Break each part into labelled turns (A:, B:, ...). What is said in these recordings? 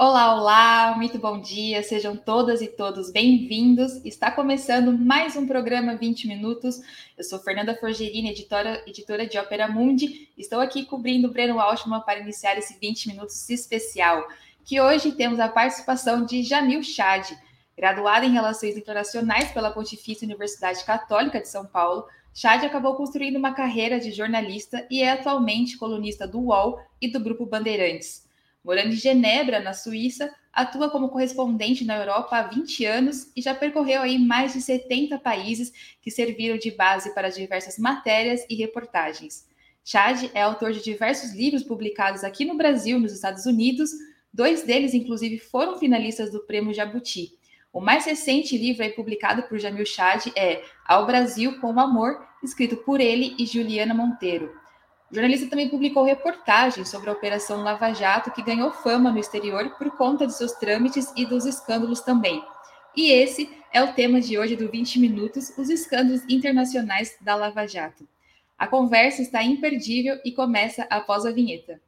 A: Olá, olá, muito bom dia, sejam todas e todos bem-vindos. Está começando mais um programa 20 Minutos. Eu sou Fernanda Forgerini, editora, editora de Ópera Mundi. Estou aqui cobrindo o Breno Altman para iniciar esse 20 Minutos especial, que hoje temos a participação de Jamil Chad, graduada em Relações Internacionais pela Pontifícia Universidade Católica de São Paulo. Chad acabou construindo uma carreira de jornalista e é atualmente colunista do UOL e do Grupo Bandeirantes. Morando em Genebra, na Suíça, atua como correspondente na Europa há 20 anos e já percorreu aí mais de 70 países que serviram de base para diversas matérias e reportagens. Chad é autor de diversos livros publicados aqui no Brasil, nos Estados Unidos. Dois deles, inclusive, foram finalistas do Prêmio Jabuti. O mais recente livro aí publicado por Jamil Chad é Ao Brasil com Amor, escrito por ele e Juliana Monteiro. O jornalista também publicou reportagens sobre a Operação Lava Jato, que ganhou fama no exterior por conta de seus trâmites e dos escândalos também. E esse é o tema de hoje do 20 Minutos: os escândalos internacionais da Lava Jato. A conversa está imperdível e começa após a vinheta.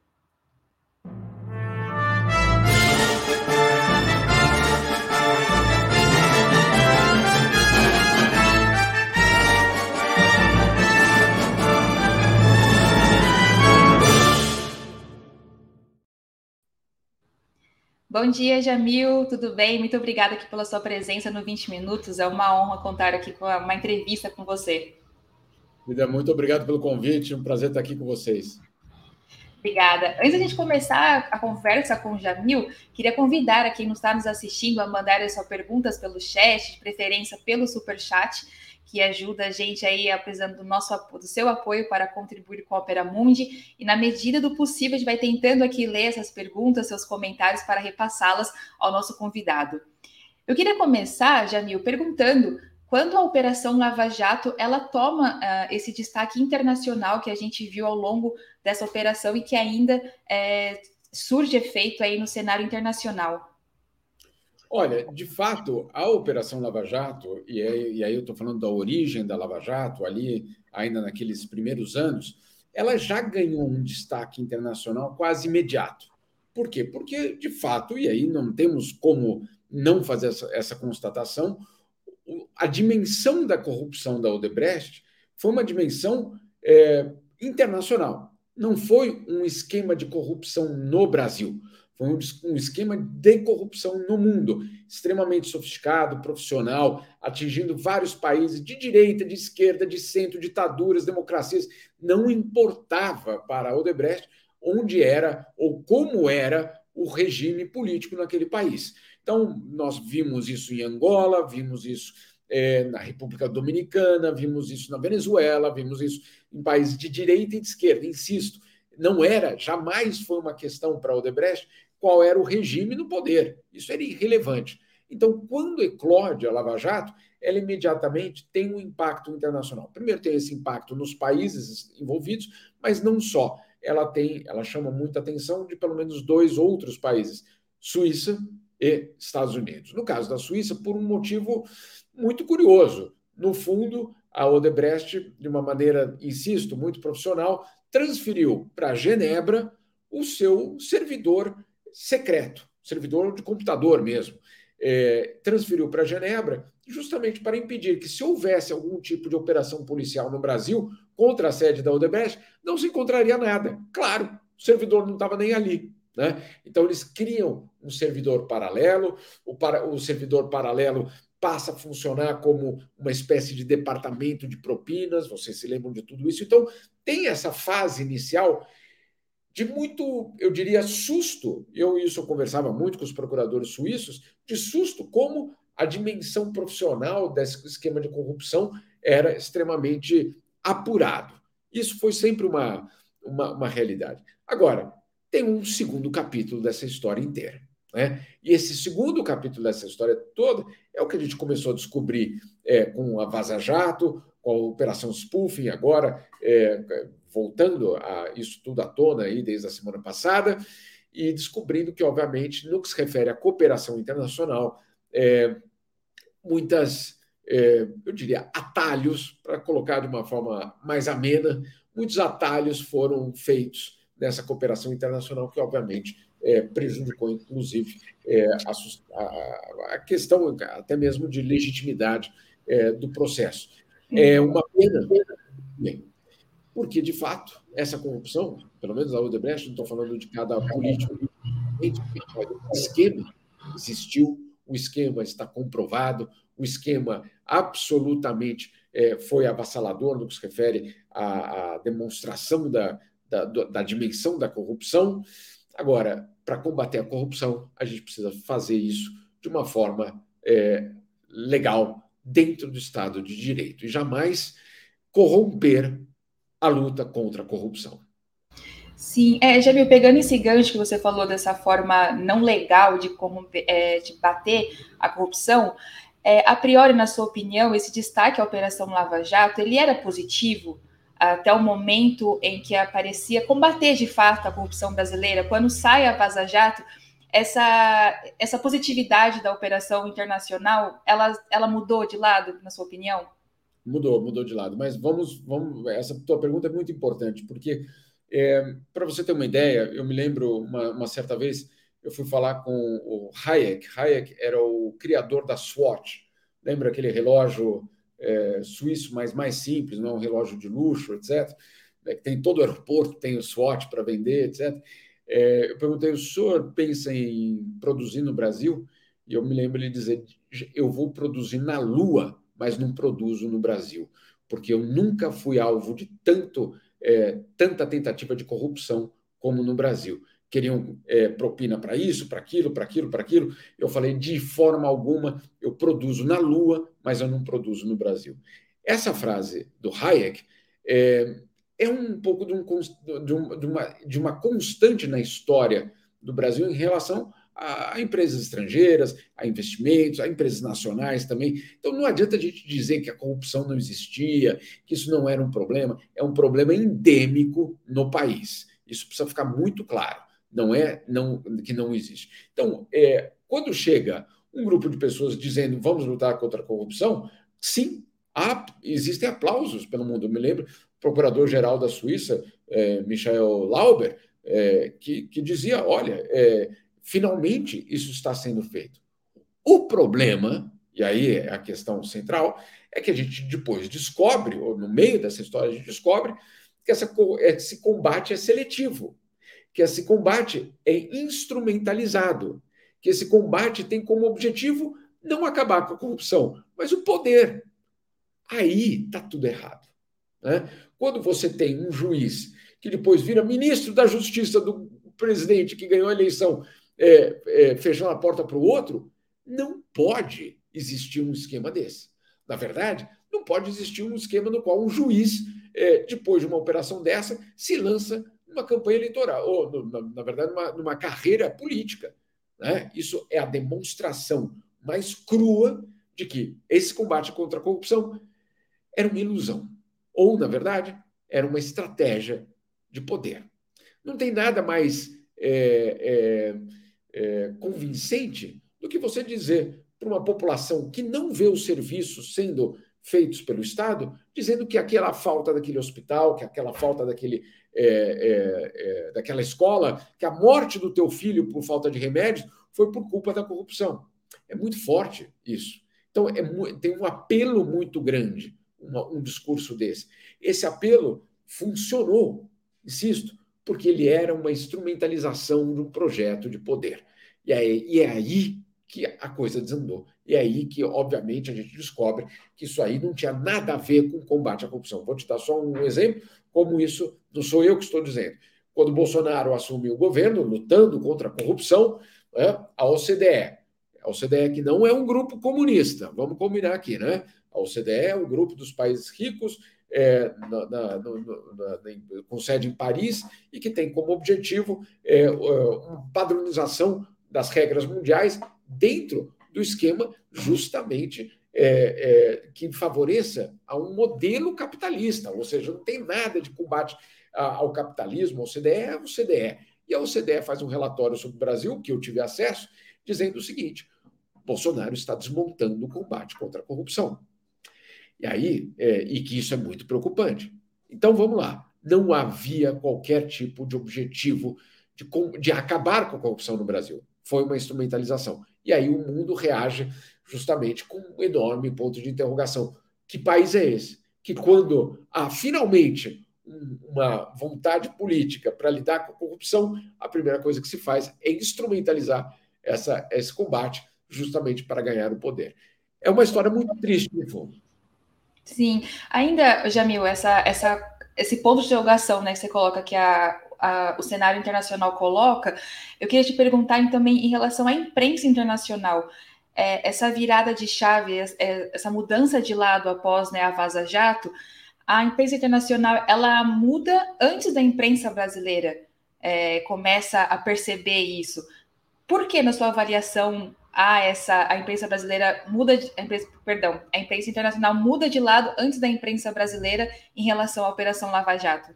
A: Bom dia, Jamil, tudo bem? Muito obrigada aqui pela sua presença no 20 Minutos. É uma honra contar aqui com uma entrevista com você.
B: Vida, muito obrigado pelo convite, um prazer estar aqui com vocês.
A: Obrigada. Antes da gente começar a conversa com o Jamil, queria convidar a quem nos está nos assistindo a mandar as suas perguntas pelo chat, de preferência pelo super chat que ajuda a gente aí apresentando do nosso do seu apoio para contribuir com a Opera Mundi e na medida do possível a gente vai tentando aqui ler essas perguntas, seus comentários para repassá-las ao nosso convidado. Eu queria começar, Jamil, perguntando quando a Operação Lava Jato ela toma uh, esse destaque internacional que a gente viu ao longo dessa operação e que ainda é, surge efeito aí no cenário internacional.
B: Olha, de fato, a Operação Lava Jato, e aí, e aí eu estou falando da origem da Lava Jato, ali ainda naqueles primeiros anos, ela já ganhou um destaque internacional quase imediato. Por quê? Porque, de fato, e aí não temos como não fazer essa, essa constatação, a dimensão da corrupção da Odebrecht foi uma dimensão é, internacional. Não foi um esquema de corrupção no Brasil. Foi um, um esquema de corrupção no mundo, extremamente sofisticado, profissional, atingindo vários países de direita, de esquerda, de centro, ditaduras, democracias. Não importava para Odebrecht onde era ou como era o regime político naquele país. Então, nós vimos isso em Angola, vimos isso é, na República Dominicana, vimos isso na Venezuela, vimos isso em países de direita e de esquerda. Insisto, não era, jamais foi uma questão para Odebrecht qual era o regime no poder. Isso era irrelevante. Então, quando eclode a Lava Jato, ela imediatamente tem um impacto internacional. Primeiro tem esse impacto nos países envolvidos, mas não só. Ela tem, ela chama muita atenção de pelo menos dois outros países, Suíça e Estados Unidos. No caso da Suíça, por um motivo muito curioso. No fundo, a Odebrecht, de uma maneira, insisto, muito profissional, transferiu para Genebra o seu servidor secreto, servidor de computador mesmo, é, transferiu para Genebra justamente para impedir que, se houvesse algum tipo de operação policial no Brasil contra a sede da Odebrecht, não se encontraria nada. Claro, o servidor não estava nem ali. Né? Então, eles criam um servidor paralelo, o, para, o servidor paralelo passa a funcionar como uma espécie de departamento de propinas, vocês se lembram de tudo isso. Então, tem essa fase inicial de muito, eu diria, susto. Eu isso eu conversava muito com os procuradores suíços, de susto como a dimensão profissional desse esquema de corrupção era extremamente apurado. Isso foi sempre uma, uma, uma realidade. Agora, tem um segundo capítulo dessa história inteira. Né? E esse segundo capítulo dessa história toda é o que a gente começou a descobrir é, com a Vaza Jato, com a Operação Spoofing, agora é, voltando a isso tudo à tona aí desde a semana passada, e descobrindo que, obviamente, no que se refere à cooperação internacional, é, muitas, é, eu diria, atalhos, para colocar de uma forma mais amena, muitos atalhos foram feitos nessa cooperação internacional, que, obviamente, é, prejudicou, inclusive, é, a, a, questão até mesmo de legitimidade é, do processo. É uma pena, porque, de fato, essa corrupção, pelo menos a Odebrecht, não estou falando de cada político, o esquema existiu, o esquema está comprovado, o esquema absolutamente é, foi avassalador no que se refere à, à demonstração da, da, da, dimensão da corrupção. Agora, para combater a corrupção, a gente precisa fazer isso de uma forma é, legal, dentro do Estado de Direito, e jamais corromper a luta contra a corrupção.
A: Sim, é, Jamil, pegando esse gancho que você falou dessa forma não legal de, corromper, é, de bater a corrupção, é, a priori, na sua opinião, esse destaque à Operação Lava Jato, ele era positivo até o momento em que aparecia combater de fato a corrupção brasileira? Quando sai a Vaza Jato, essa, essa positividade da operação internacional, ela, ela mudou de lado, na sua opinião?
B: Mudou, mudou de lado. Mas vamos, vamos. Essa tua pergunta é muito importante, porque é, para você ter uma ideia, eu me lembro uma, uma, certa vez eu fui falar com o Hayek. Hayek era o criador da Swatch. Lembra aquele relógio é, suíço, mas mais simples, não é um relógio de luxo, etc. É, tem todo o aeroporto, tem o Swatch para vender, etc. É, eu perguntei: o senhor pensa em produzir no Brasil? E eu me lembro ele dizer: eu vou produzir na Lua mas não produzo no Brasil, porque eu nunca fui alvo de tanto, é, tanta tentativa de corrupção como no Brasil. Queriam é, propina para isso, para aquilo, para aquilo, para aquilo. Eu falei, de forma alguma, eu produzo na Lua, mas eu não produzo no Brasil. Essa frase do Hayek é, é um pouco de, um, de, uma, de uma constante na história do Brasil em relação a, empresas estrangeiras, a investimentos, a empresas nacionais também. Então não adianta a gente dizer que a corrupção não existia, que isso não era um problema, é um problema endêmico no país. Isso precisa ficar muito claro. Não é não, que não existe. Então, é, quando chega um grupo de pessoas dizendo vamos lutar contra a corrupção, sim, há, existem aplausos pelo mundo. Eu me lembro, procurador-geral da Suíça, é, Michael Lauber, é, que, que, dizia: olha, é, finalmente isso está sendo feito. O problema, e aí é a questão central, é que a gente depois descobre, ou no meio dessa história, a gente descobre que essa, esse combate é seletivo, que esse combate é instrumentalizado, que esse combate tem como objetivo não acabar com a corrupção, mas o poder. Aí está tudo errado. Né? Quando você tem um juiz que depois vira ministro da Justiça do presidente que ganhou a eleição é, é, fechando a porta para o outro, não pode existir um esquema desse. Na verdade, não pode existir um esquema no qual um juiz, é, depois de uma operação dessa, se lança numa campanha eleitoral, ou, na, na verdade, numa, numa, carreira política. Né? Isso é a demonstração mais crua de que esse combate contra a corrupção era uma ilusão. Ou, na verdade, era uma estratégia de poder. Não tem nada mais. É, é, é, convincente do que você dizer para uma população que não vê os serviços sendo feitos pelo Estado, dizendo que aquela falta daquele hospital, que aquela falta daquele, é, é, é, daquela escola, que a morte do teu filho por falta de remédios foi por culpa da corrupção. É muito forte isso. Então, é, tem um apelo muito grande, um discurso desse. Esse apelo funcionou, insisto, porque ele era uma instrumentalização de um projeto de poder. E é, e é aí que a coisa desandou. E é aí que, obviamente, a gente descobre que isso aí não tinha nada a ver com o combate à corrupção. Vou te dar só um exemplo, como isso não sou eu que estou dizendo. Quando Bolsonaro assumiu o governo, lutando contra a corrupção, né, a OCDE, a OCDE que não é um grupo comunista, vamos combinar aqui, né? A OCDE é um grupo dos países ricos é, na, na, na, com sede em Paris e que tem como objetivo é, uma padronização das regras mundiais dentro do esquema justamente é, é, que favoreça a um modelo capitalista, ou seja, não tem nada de combate ao capitalismo, a OCDE é a OCDE. E a OCDE faz um relatório sobre o Brasil, que eu tive acesso, dizendo o seguinte: Bolsonaro está desmontando o combate contra a corrupção. E aí, é, e que isso é muito preocupante. Então vamos lá. não havia qualquer tipo de objetivo de, de acabar com a corrupção no Brasil. Foi uma instrumentalização. E aí o mundo reage justamente com um enorme ponto de interrogação. Que país é esse? Que quando há finalmente uma vontade política para lidar com a corrupção, a primeira coisa que se faz é instrumentalizar essa, esse combate justamente para ganhar o poder. É uma história muito triste, no fundo.
A: Sim, ainda, Jamil, essa, essa, esse ponto de interrogação né, que você coloca que a, a, o cenário internacional coloca, eu queria te perguntar também em relação à imprensa internacional. É, essa virada de chave, é, essa mudança de lado após né, a Vaza Jato, a imprensa internacional ela muda antes da imprensa brasileira é, começa a perceber isso. Por que, na sua avaliação, a essa a imprensa brasileira muda de, a imprensa, perdão, a imprensa internacional muda de lado antes da imprensa brasileira em relação à operação Lava Jato?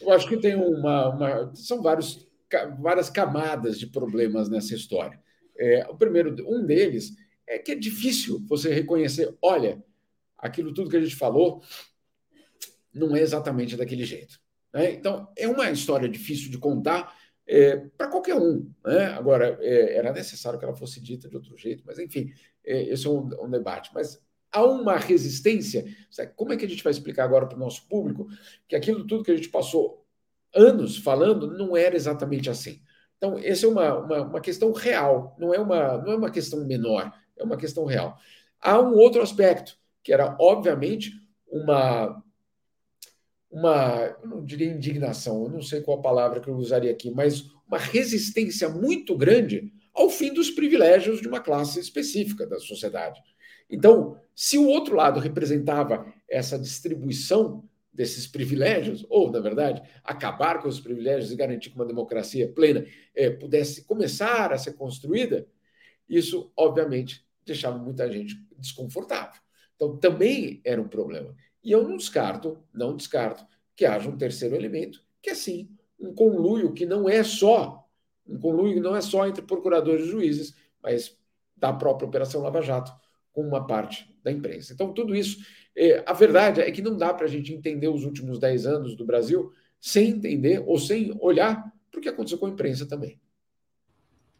B: Eu acho que tem uma, uma são vários, várias camadas de problemas nessa história. É, o primeiro, um deles é que é difícil você reconhecer, olha, aquilo tudo que a gente falou não é exatamente daquele jeito. Né? Então, é uma história difícil de contar, é, para qualquer um. Né? Agora, é, era necessário que ela fosse dita de outro jeito, mas enfim, é, esse é um, um, debate. Mas há uma resistência. Como é que a gente vai explicar agora para o nosso público que aquilo tudo que a gente passou anos falando não era exatamente assim? Então, essa é uma, uma, uma questão real, não é uma, não é uma questão menor, é uma questão real. Há um outro aspecto, que era, obviamente, uma uma, eu não diria indignação, eu não sei qual palavra que eu usaria aqui, mas uma resistência muito grande ao fim dos privilégios de uma classe específica da sociedade. Então, se o outro lado representava essa distribuição desses privilégios, ou, na verdade, acabar com os privilégios e garantir que uma democracia plena é, pudesse começar a ser construída, isso, obviamente, deixava muita gente desconfortável. Então, também era um problema. E eu não descarto, não descarto, que haja um terceiro elemento, que é sim um conluio que não é só um conluio que não é só entre procuradores e juízes, mas da própria Operação Lava Jato com uma parte da imprensa. Então, tudo isso, é, a verdade é que não dá para a gente entender os últimos dez anos do Brasil sem entender ou sem olhar para o que aconteceu com a imprensa também.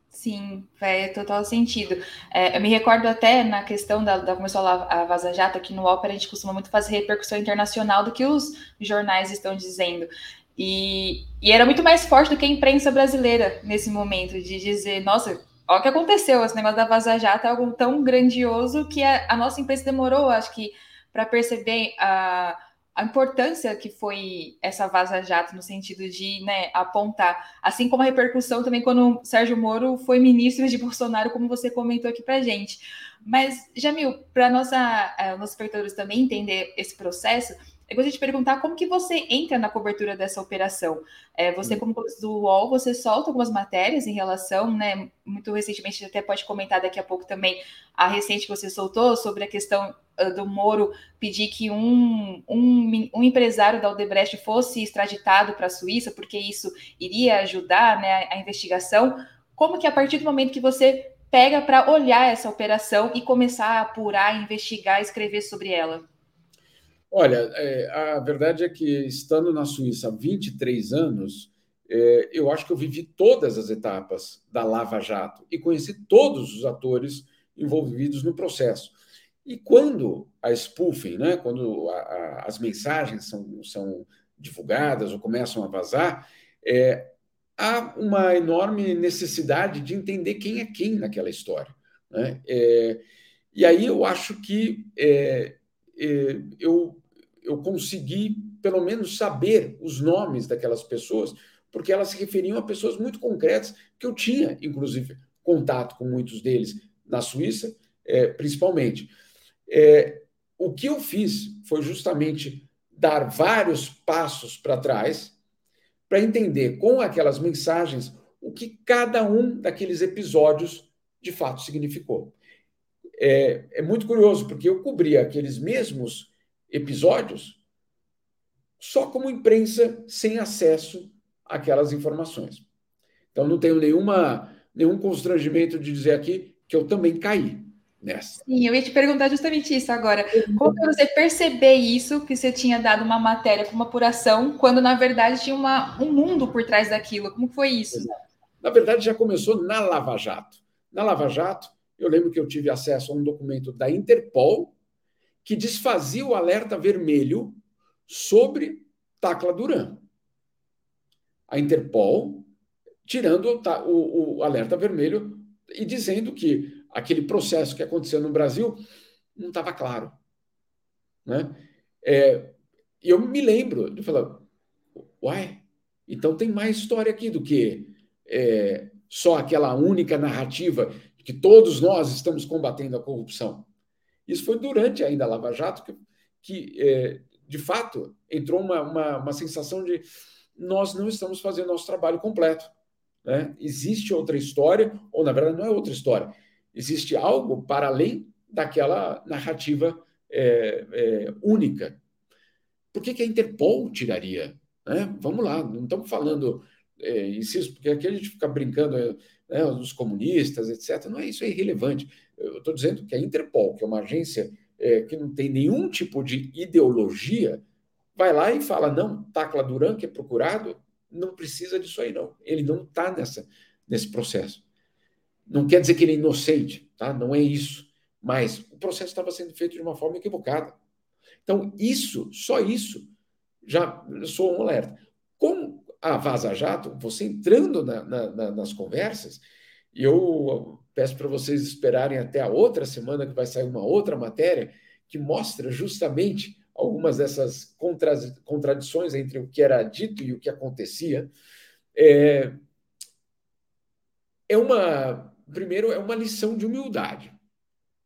A: Sim, faz total sentido. É, eu me recordo até na questão da, da começou a, a Vaza Jato, aqui no Ópera a gente costuma muito fazer repercussão internacional do que os jornais estão dizendo. E, e era muito mais forte do que a imprensa brasileira nesse momento, de dizer, nossa, olha o que aconteceu, esse negócio da Vaza Jato é algo tão grandioso que a, a nossa imprensa demorou, acho que, para perceber a a importância que foi essa vaza-jato no sentido de né, apontar, assim como a repercussão também quando o Sérgio Moro foi ministro de Bolsonaro, como você comentou aqui para gente. Mas, Jamil, para nossa, uh, nossos espectadores também entender esse processo, eu gostaria de perguntar como que você entra na cobertura dessa operação. É, você, hum. como do UOL, você solta algumas matérias em relação, né? Muito recentemente, até pode comentar daqui a pouco também a recente que você soltou sobre a questão do Moro pedir que um, um, um empresário da Odebrecht fosse extraditado para a Suíça, porque isso iria ajudar né, a investigação. Como que a partir do momento que você pega para olhar essa operação e começar a apurar, investigar, escrever sobre ela?
B: Olha, é, a verdade é que, estando na Suíça há 23 anos, é, eu acho que eu vivi todas as etapas da Lava Jato e conheci todos os atores envolvidos no processo. E quando a spoofing, né, quando a, a, as mensagens são, são divulgadas ou começam a vazar, é, há uma enorme necessidade de entender quem é quem naquela história. Né? É, e aí eu acho que é, é, eu, eu consegui, pelo menos, saber os nomes daquelas pessoas, porque elas se referiam a pessoas muito concretas, que eu tinha, inclusive, contato com muitos deles na Suíça, é, principalmente. É, o que eu fiz foi justamente dar vários passos para trás para entender com aquelas mensagens o que cada um daqueles episódios de fato significou é, é muito curioso, porque eu cobria aqueles mesmos episódios só como imprensa sem acesso àquelas informações. Então, não tenho nenhuma, nenhum constrangimento de dizer aqui que eu também caí. Nessa.
A: Sim, eu ia te perguntar justamente isso agora. Como você perceber isso, que você tinha dado uma matéria com uma apuração, quando na verdade tinha uma, um mundo por trás daquilo? Como foi isso? Exato.
B: Na verdade, já começou na Lava Jato. Na Lava Jato, eu lembro que eu tive acesso a um documento da Interpol que desfazia o alerta vermelho sobre Tacla Duran. A Interpol tirando o, o alerta vermelho e dizendo que aquele processo que aconteceu no Brasil não estava claro. Né? É, eu me lembro de falar, uai, então tem mais história aqui do que é, só aquela única narrativa que todos nós estamos combatendo a corrupção. Isso foi durante ainda a Lava Jato que, que é, de fato, entrou uma, uma, uma sensação de nós não estamos fazendo nosso trabalho completo. Né? Existe outra história, ou na verdade não é outra história, existe algo para além daquela narrativa é, é, única. Por que, que a Interpol tiraria? Né? Vamos lá, não estamos falando, é, insisto, porque aqui a gente fica brincando né, dos comunistas, etc. Não é isso, é irrelevante. Eu estou dizendo que a Interpol, que é uma agência é, que não tem nenhum tipo de ideologia, vai lá e fala: não, Tacla Duran, que é procurado, não precisa disso aí, não. Ele não está nesse processo. Não quer dizer que ele é inocente, tá? Não é isso. Mas o processo estava sendo feito de uma forma equivocada. Então, isso, só isso, já sou um alerta. Com a Vaza Jato, você entrando na, na, nas conversas, eu peço para vocês esperarem até a outra semana, que vai sair uma outra matéria que mostra justamente algumas dessas contra, contradições entre o que era dito e o que acontecia. É, é uma, primeiro, é uma lição de humildade.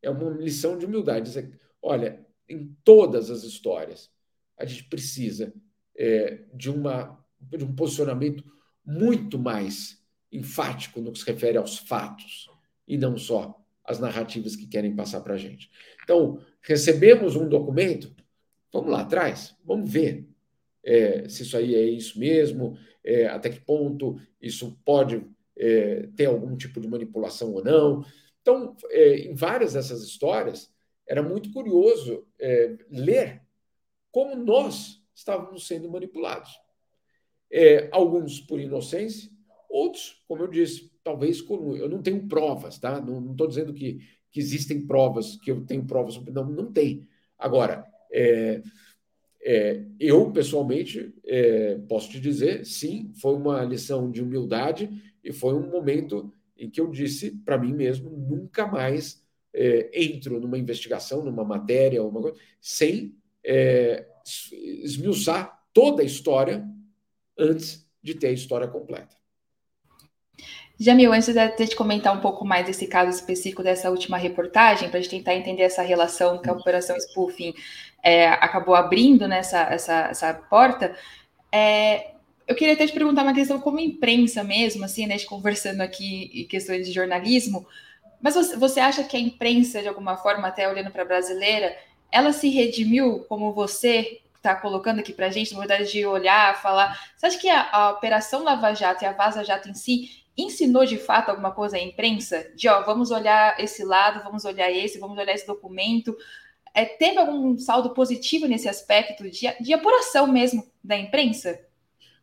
B: É uma lição de humildade. Dizer, olha, em todas as histórias, a gente precisa é, de, uma, de um posicionamento muito mais enfático no que se refere aos fatos e não só as narrativas que querem passar para a gente. Então, recebemos um documento, Vamos lá atrás, vamos ver é, se isso aí é isso mesmo, é, até que ponto isso pode é, ter algum tipo de manipulação ou não. Então, é, em várias dessas histórias, era muito curioso é, ler como nós estávamos sendo manipulados. É, alguns por inocência, outros, como eu disse, talvez com, eu não tenho provas, tá? Não estou dizendo que, que existem provas, que eu tenho provas, não, não tem. Agora, é, é, eu, pessoalmente, é, posso te dizer, sim, foi uma lição de humildade e foi um momento em que eu disse para mim mesmo: nunca mais é, entro numa investigação, numa matéria, uma coisa, sem é, esmiuçar toda a história antes de ter a história completa.
A: Jamil, antes de te comentar um pouco mais desse caso específico dessa última reportagem, para a gente tentar entender essa relação que a Operação Spoofing é, acabou abrindo nessa essa, essa porta, é, eu queria até te perguntar uma questão como imprensa mesmo, assim, né, conversando aqui em questões de jornalismo, mas você, acha que a imprensa, de alguma forma, até olhando para a brasileira, ela se redimiu como você está colocando aqui para a gente, na verdade de olhar, falar. Você acha que a, a, Operação Lava Jato e a Vaza Jato em si ensinou de fato alguma coisa à imprensa? De, ó, vamos olhar esse lado, vamos olhar esse, vamos olhar esse documento. É, teve algum saldo positivo nesse aspecto de, de apuração mesmo da imprensa?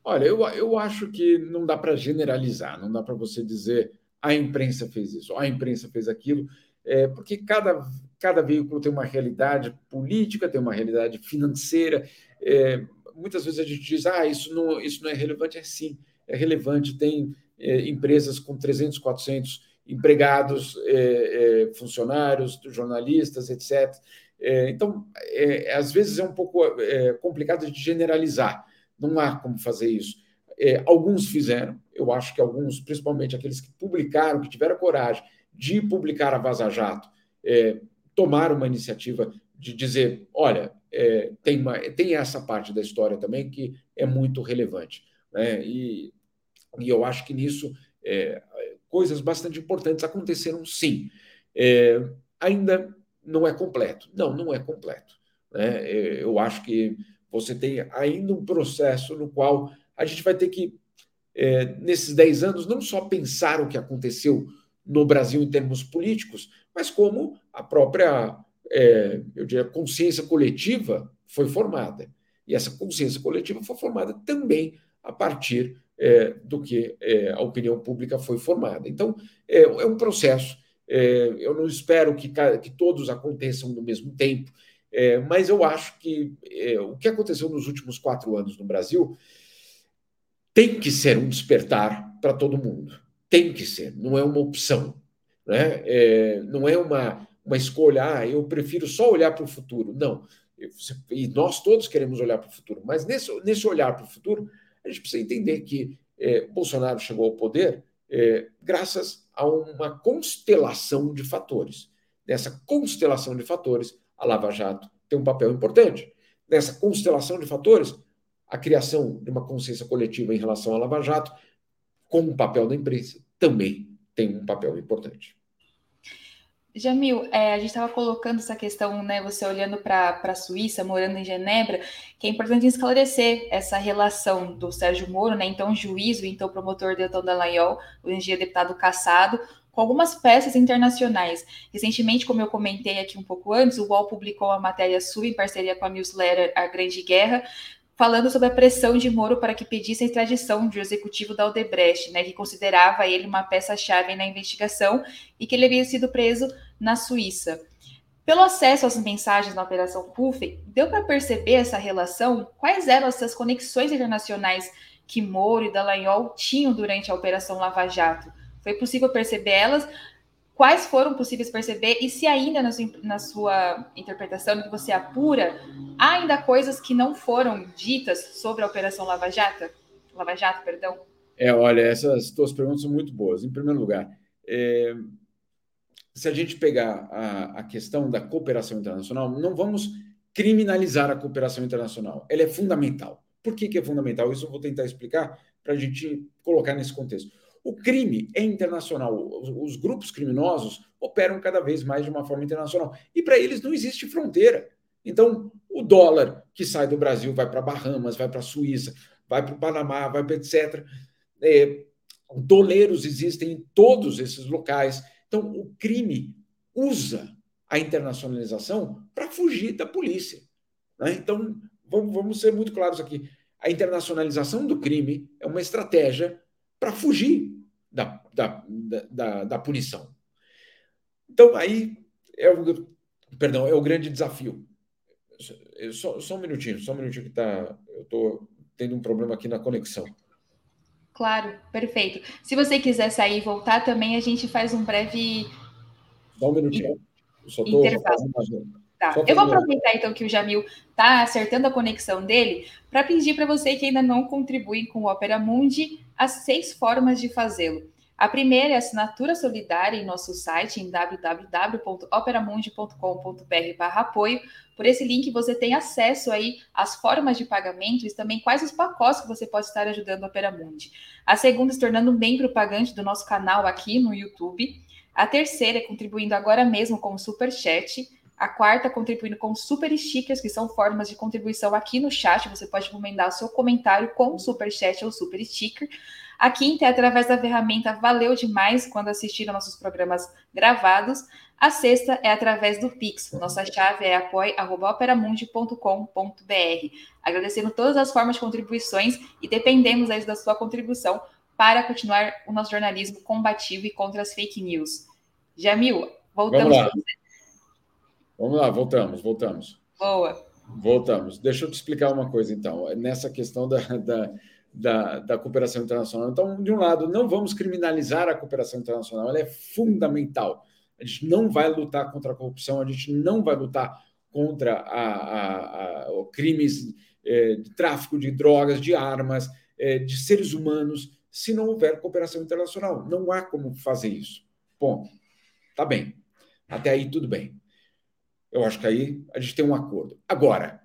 B: Olha, eu, eu acho que não dá para generalizar, não dá para você dizer a imprensa fez isso, a imprensa fez aquilo, é, porque cada, cada veículo tem uma realidade política, tem uma realidade financeira. É, muitas vezes a gente diz, ah, isso não, isso não é relevante. É sim, é relevante. Tem é, empresas com 300, 400 empregados, é, é, funcionários, jornalistas, etc. É, então, é, às vezes é um pouco complicado de generalizar. Não há como fazer isso. alguns fizeram, eu acho que alguns, principalmente aqueles que publicaram, que tiveram coragem de publicar a Vaza Jato, tomaram uma iniciativa de dizer: olha, tem, uma, tem essa parte da história também que é muito relevante. Né? E e eu acho que nisso é, coisas bastante importantes aconteceram sim. É, ainda não é completo. Não, não é completo. Né? É, eu acho que você tem ainda um processo no qual a gente vai ter que, é, nesses 10 anos, não só pensar o que aconteceu no Brasil em termos políticos, mas como a própria, é, eu diria, consciência coletiva foi formada. E essa consciência coletiva foi formada também a partir é, do que é, a opinião pública foi formada. Então, é, é um processo. É, eu não espero que, que todos aconteçam no mesmo tempo, é, mas eu acho que é, o que aconteceu nos últimos quatro anos no Brasil tem que ser um despertar para todo mundo. Tem que ser, não é uma opção. Né? É, não é uma, uma escolha, ah, eu prefiro só olhar para o futuro. Não. E nós todos queremos olhar para o futuro, mas nesse, nesse olhar para o futuro, a gente precisa entender que é, Bolsonaro chegou ao poder é, graças a uma constelação de fatores. Nessa constelação de fatores, a Lava Jato tem um papel importante. Nessa constelação de fatores, a criação de uma consciência coletiva em relação à Lava Jato, com o papel da imprensa, também tem um papel importante.
A: Jamil, é, a gente estava colocando essa questão, né? Você olhando para a Suíça, morando em Genebra, que é importante esclarecer essa relação do Sérgio Moro, né? Então, juiz, então promotor Deltan Dallagnol, hoje em dia deputado caçado, com algumas peças internacionais. Recentemente, como eu comentei aqui um pouco antes, o UOL publicou uma matéria sua em parceria com a newsletter A Grande Guerra, falando sobre a pressão de Moro para que pedisse a extradição do executivo da Odebrecht, né, que considerava ele uma peça-chave na investigação e que ele havia sido preso na Suíça. Pelo acesso às mensagens na Operação Puff, deu para perceber essa relação? Quais eram essas conexões internacionais que Moro e Dallagnol tinham durante a Operação Lava Jato? Foi possível perceber elas? Quais foram possíveis perceber? E se ainda na sua, na sua interpretação, que você apura, há ainda coisas que não foram ditas sobre a Operação Lava Jato? Lava Jato, perdão.
B: É, olha, essas duas perguntas são muito boas. Em primeiro lugar, é, se a gente pegar a, a questão da cooperação internacional, não vamos criminalizar a cooperação internacional. Ela é fundamental. Por que, que é fundamental? Isso eu vou tentar explicar para a gente colocar nesse contexto. O crime é internacional. Os, grupos criminosos operam cada vez mais de uma forma internacional. E para eles não existe fronteira. Então, o dólar que sai do Brasil vai para Bahamas, vai para a Suíça, vai para o Panamá, vai para etc. É, doleiros existem em todos esses locais. Então, o crime usa a internacionalização para fugir da polícia. Né? Então, vamos, vamos ser muito claros aqui. A internacionalização do crime é uma estratégia para fugir da, da, da, da, punição. Então, aí é o, perdão, é o grande desafio. Só, só um minutinho, só um minutinho que tá, eu estou tendo um problema aqui na conexão.
A: Claro, perfeito. Se você quiser sair e voltar também, a gente faz um breve.
B: Só um minutinho.
A: Eu só tô intervalo. Tá. Eu vou aproveitar então que o Jamil está acertando a conexão dele para pedir para você que ainda não contribui com o Opera Mundi as seis formas de fazê-lo. A primeira é a assinatura solidária em nosso site em www.operamundi.com.br apoio. Por esse link você tem acesso aí às formas de pagamento e também quais os pacotes que você pode estar ajudando a Operamundi. A segunda, se tornando membro pagante do nosso canal aqui no YouTube. A terceira é contribuindo agora mesmo com o Super Chat. A quarta, contribuindo com super stickers, que são formas de contribuição aqui no chat. Você pode encomendar o seu comentário com super chat ou super sticker. A quinta é através da ferramenta Valeu Demais quando assistiram nossos programas gravados. A sexta é através do Pix. Nossa chave é apoie.operamundi.com.br. Agradecendo todas as formas de contribuições e dependemos da sua contribuição para continuar o nosso jornalismo combativo e contra as fake news. Jamil, voltamos.
B: Vamos lá, Vamos lá voltamos, voltamos.
A: Boa.
B: Voltamos. Deixa eu te explicar uma coisa, então. Nessa questão da, da da, da cooperação internacional. Então, de um lado, não vamos criminalizar a cooperação internacional, ela é fundamental. A gente não vai lutar contra a corrupção, a gente não vai lutar contra a, a, a crimes é, de tráfico de drogas, de armas, é, de seres humanos, se não houver cooperação internacional. Não há como fazer isso. Bom, tá bem. Até aí tudo bem. Eu acho que aí a gente tem um acordo. Agora,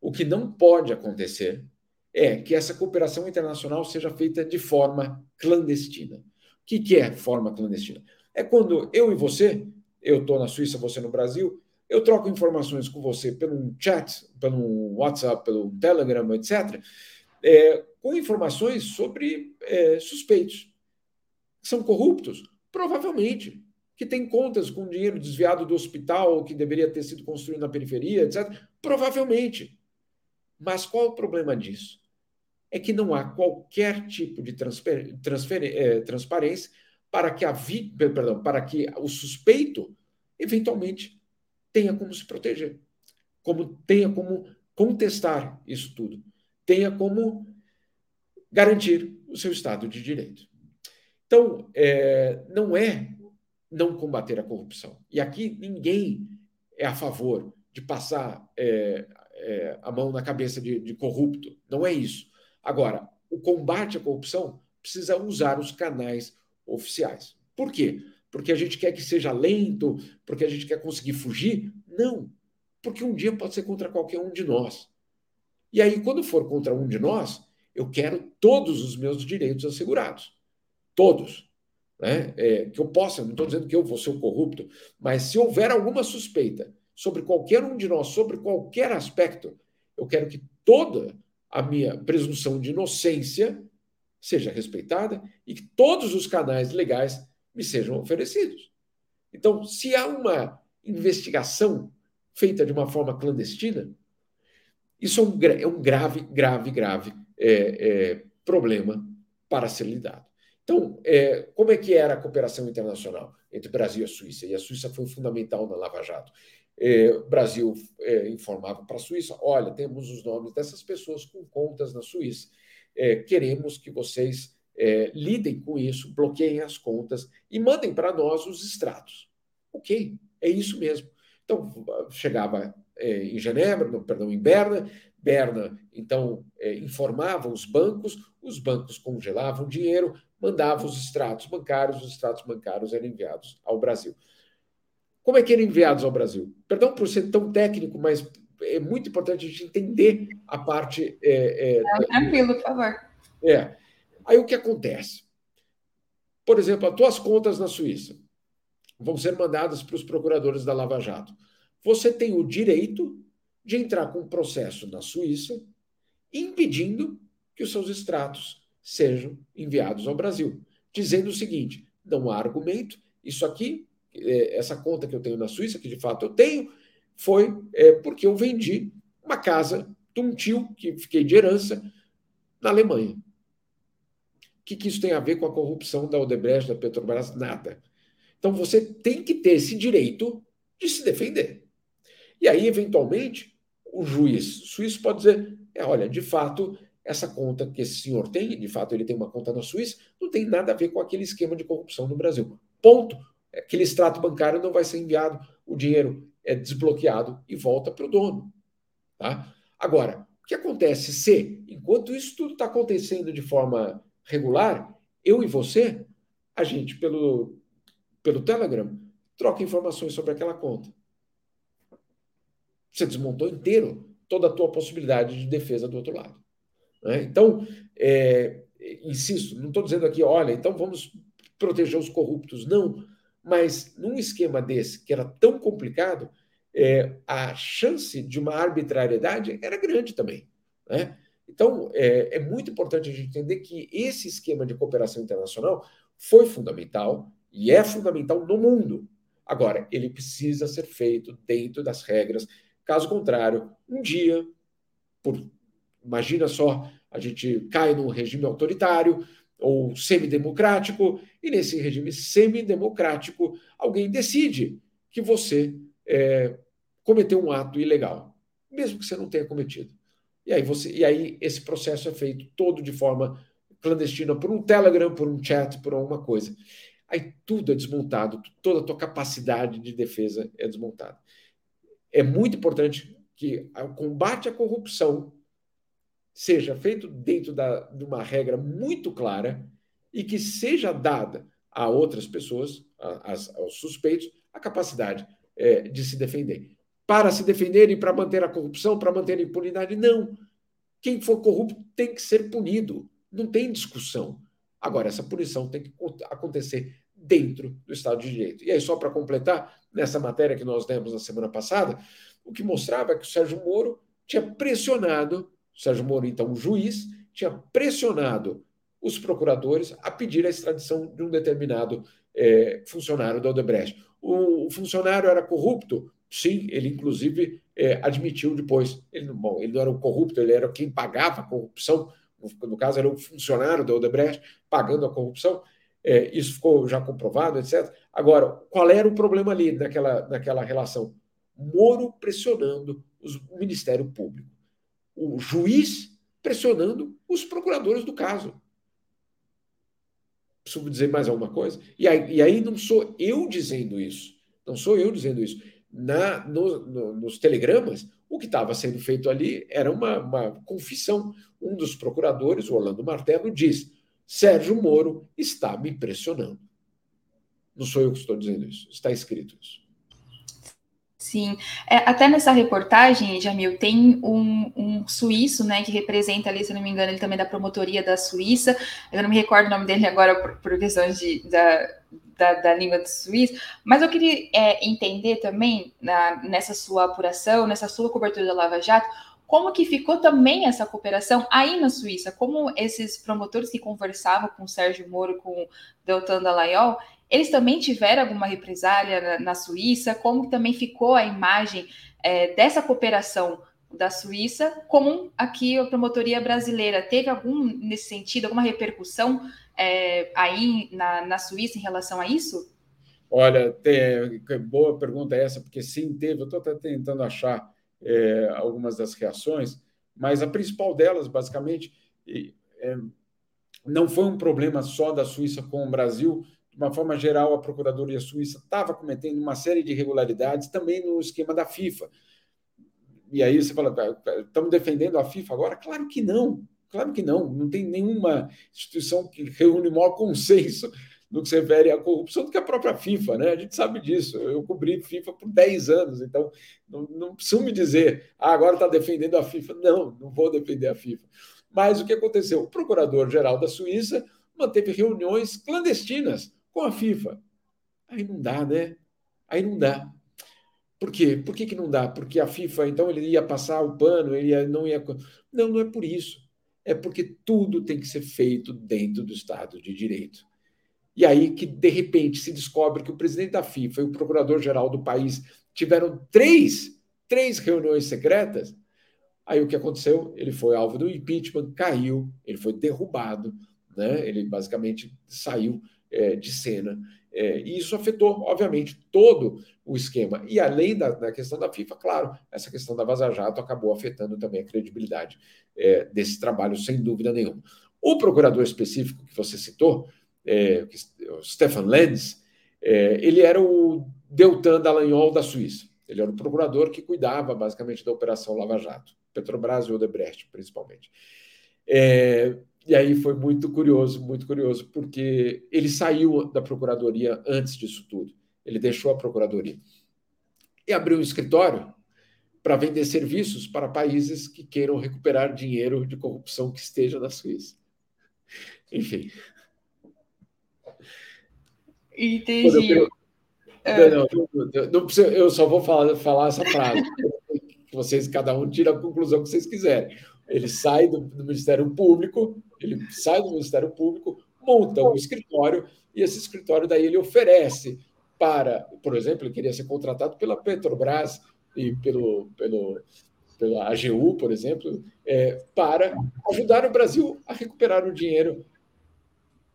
B: o que não pode acontecer é que essa cooperação internacional seja feita de forma clandestina. O que, que é forma clandestina? É quando eu e você, eu estou na Suíça, você no Brasil, eu troco informações com você pelo chat, pelo WhatsApp, pelo Telegram, etc., é, com informações sobre é, suspeitos. São corruptos? Provavelmente. Que tem contas com dinheiro desviado do hospital que deveria ter sido construído na periferia, etc. Provavelmente. Mas qual o problema disso? É que não há qualquer tipo de transfer, transfer, é, transparência para que a vi, perdão, para que o suspeito eventualmente tenha como se proteger, como tenha como contestar isso tudo, tenha como garantir o seu estado de direito. Então, é, não é não combater a corrupção. E aqui ninguém é a favor de passar é, é, a mão na cabeça de, de corrupto. Não é isso. Agora, o combate à corrupção precisa usar os canais oficiais. Por quê? Porque a gente quer que seja lento, porque a gente quer conseguir fugir? Não. Porque um dia pode ser contra qualquer um de nós. E aí, quando for contra um de nós, eu quero todos os meus direitos assegurados. Todos. Né? É, que eu possa, não estou dizendo que eu vou ser o corrupto, mas se houver alguma suspeita sobre qualquer um de nós, sobre qualquer aspecto, eu quero que toda a minha presunção de inocência seja respeitada e que todos os canais legais me sejam oferecidos. Então, se há uma investigação feita de uma forma clandestina, isso é um, é um grave, grave, grave é, é, problema para ser lidado. Então, é, como é que era a cooperação internacional entre Brasil e a Suíça? E a Suíça foi fundamental na Lava Jato. É, Brasil é, informava para a Suíça: olha, temos os nomes dessas pessoas com contas na Suíça. É, queremos que vocês é, lidem com isso, bloqueiem as contas e mandem para nós os extratos. Ok, é isso mesmo. Então, chegava é, em Genebra, perdão, em Berna, Berna, então, é, informava os bancos, os bancos congelavam dinheiro, mandavam os extratos bancários, os extratos bancários eram enviados ao Brasil. Como é que eram enviados ao Brasil? Perdão por ser tão técnico, mas é muito importante a gente entender a parte. É,
A: é, tranquilo, por favor.
B: É. Aí o que acontece? Por exemplo, as tuas contas na Suíça vão ser mandadas para os procuradores da Lava Jato. Você tem o direito de entrar com um processo na Suíça impedindo que os seus extratos sejam enviados ao Brasil, dizendo o seguinte: não há argumento, isso aqui, é, essa conta que eu tenho na Suíça, que de fato eu tenho, foi é, porque eu vendi uma casa de um tio que fiquei de herança na Alemanha. O que, que isso tem a ver com a corrupção da Odebrecht, da Petrobras? Nada. Então você tem que ter esse direito de se defender. E aí, eventualmente, o juiz suíço pode dizer: é, olha, de fato, essa conta que esse senhor tem, de fato ele tem uma conta na Suíça, não tem nada a ver com aquele esquema de corrupção no Brasil. Ponto. Aquele extrato bancário não vai ser enviado, o dinheiro é desbloqueado e volta para o dono. Tá? Agora, o que acontece se, enquanto isso tudo está acontecendo de forma regular, eu e você, a gente, pelo, pelo Telegram, troca informações sobre aquela conta. Você desmontou inteiro toda a tua possibilidade de defesa do outro lado. Né? Então, é, insisto, não estou dizendo aqui, olha, então vamos proteger os corruptos, não. Mas num esquema desse, que era tão complicado, é, a chance de uma arbitrariedade era grande também. Né? Então, é, é, muito importante a gente entender que esse esquema de cooperação internacional foi fundamental e é fundamental no mundo. Agora, ele precisa ser feito dentro das regras. Caso contrário, um dia, por Imagina só, a gente cai num regime autoritário ou semidemocrático, e nesse regime semidemocrático, alguém decide que você é, cometeu um ato ilegal, mesmo que você não tenha cometido. E aí, você, e aí esse processo é feito todo de forma clandestina por um Telegram, por um chat, por alguma coisa. Aí tudo é desmontado, toda a tua capacidade de defesa é desmontada. É muito importante que o combate à corrupção seja feito dentro da, de uma regra muito clara e que seja dada a outras pessoas, a, aos suspeitos, a capacidade é, de se defender. Para se defender e para manter a corrupção, para manter a impunidade, não. Quem for corrupto tem que ser punido, não tem discussão. Agora, essa punição tem que acontecer dentro do Estado de Direito. E aí, só para completar, nessa matéria que nós demos na semana passada, o que mostrava é que o Sérgio Moro tinha pressionado Sérgio Moro, então juiz, tinha pressionado os procuradores a pedir a extradição de um determinado é, funcionário da Odebrecht. O, o, funcionário era corrupto? Sim, ele inclusive é, admitiu depois. Ele, bom, ele não era o corrupto, ele era quem pagava a corrupção, no, no caso era o funcionário da Odebrecht pagando a corrupção, é, isso ficou já comprovado, etc. Agora, qual era o problema ali naquela, naquela relação? Moro pressionando os, o Ministério Público, o juiz pressionando os procuradores do caso. Preciso dizer mais alguma coisa? E aí, e aí não sou eu dizendo isso, não sou eu dizendo isso. Na, no, no, nos telegramas, o que estava sendo feito ali era uma, uma confissão. Um dos procuradores, o Orlando Martelo, diz: Sérgio Moro está me pressionando. Não sou eu que estou dizendo isso, está escrito isso.
A: Sim, é, até nessa reportagem, Jamil, tem um, um, suíço, né, que representa ali, se não me engano, ele também é da promotoria da Suíça, eu não me recordo o nome dele agora por, por questões de, da, da, da, língua do suíço, mas eu queria é, entender também, na, nessa sua apuração, nessa sua cobertura da Lava Jato, como que ficou também essa cooperação aí na Suíça? Como esses promotores que conversavam com o Sérgio Moro, com o Deltan Dallagnol, eles também tiveram alguma represália na, na Suíça? Como também ficou a imagem é, dessa cooperação da Suíça com aqui a promotoria brasileira? Teve algum, nesse sentido, alguma repercussão é, aí na, na Suíça em relação a isso?
B: Olha, tem, boa pergunta essa, porque sim, teve. Eu estou tentando achar é, algumas das reações, mas a principal delas, basicamente, é, não foi um problema só da Suíça com o Brasil. De uma forma geral, a Procuradoria Suíça estava cometendo uma série de irregularidades também no esquema da FIFA. E aí você fala, estamos defendendo a FIFA agora? Claro que não, claro que não. Não tem nenhuma instituição que reúne maior consenso no que se refere à corrupção do que a própria FIFA, né? A gente sabe disso. Eu cobri FIFA por 10 anos, então não, não preciso me dizer, ah, agora está defendendo a FIFA. Não, não vou defender a FIFA. Mas o que aconteceu? O procurador-geral da Suíça manteve reuniões clandestinas com a FIFA. Aí não dá, né? Aí não dá. Por quê? Por que, que não dá? Porque a FIFA, então, ele ia passar o pano, ele ia, não ia. Não, não é por isso. É porque tudo tem que ser feito dentro do Estado de Direito. E aí que, de repente, se descobre que o presidente da FIFA e o procurador-geral do país tiveram três, três reuniões secretas. Aí o que aconteceu? Ele foi alvo do impeachment, caiu, ele foi derrubado, né? ele basicamente saiu é, de cena. É, e isso afetou, obviamente, todo o esquema. E além da, da, questão da FIFA, claro, essa questão da Vaza Jato acabou afetando também a credibilidade é, desse trabalho, sem dúvida nenhuma. O procurador específico que você citou, é, o Stefan Lenz, é, ele era o Deltan Dallagnol da Suíça. Ele era o procurador que cuidava, basicamente, da Operação Lava Jato, Petrobras e Odebrecht, principalmente. É, e aí foi muito curioso, muito curioso, porque ele saiu da procuradoria antes disso tudo. Ele deixou a procuradoria e abriu um escritório para vender serviços para países que queiram recuperar dinheiro de corrupção que esteja na Suíça. Enfim,
A: Entendi.
B: Eu, é. não, não, não precisa, eu só vou falar, falar essa frase. vocês, cada um, tira a conclusão que vocês quiserem. Ele sai do, do Ministério Público, ele sai do Ministério Público, monta um escritório, e esse escritório daí ele oferece para, por exemplo, ele queria ser contratado pela Petrobras e pelo, pelo, pela AGU, por exemplo, é, para ajudar o Brasil a recuperar o dinheiro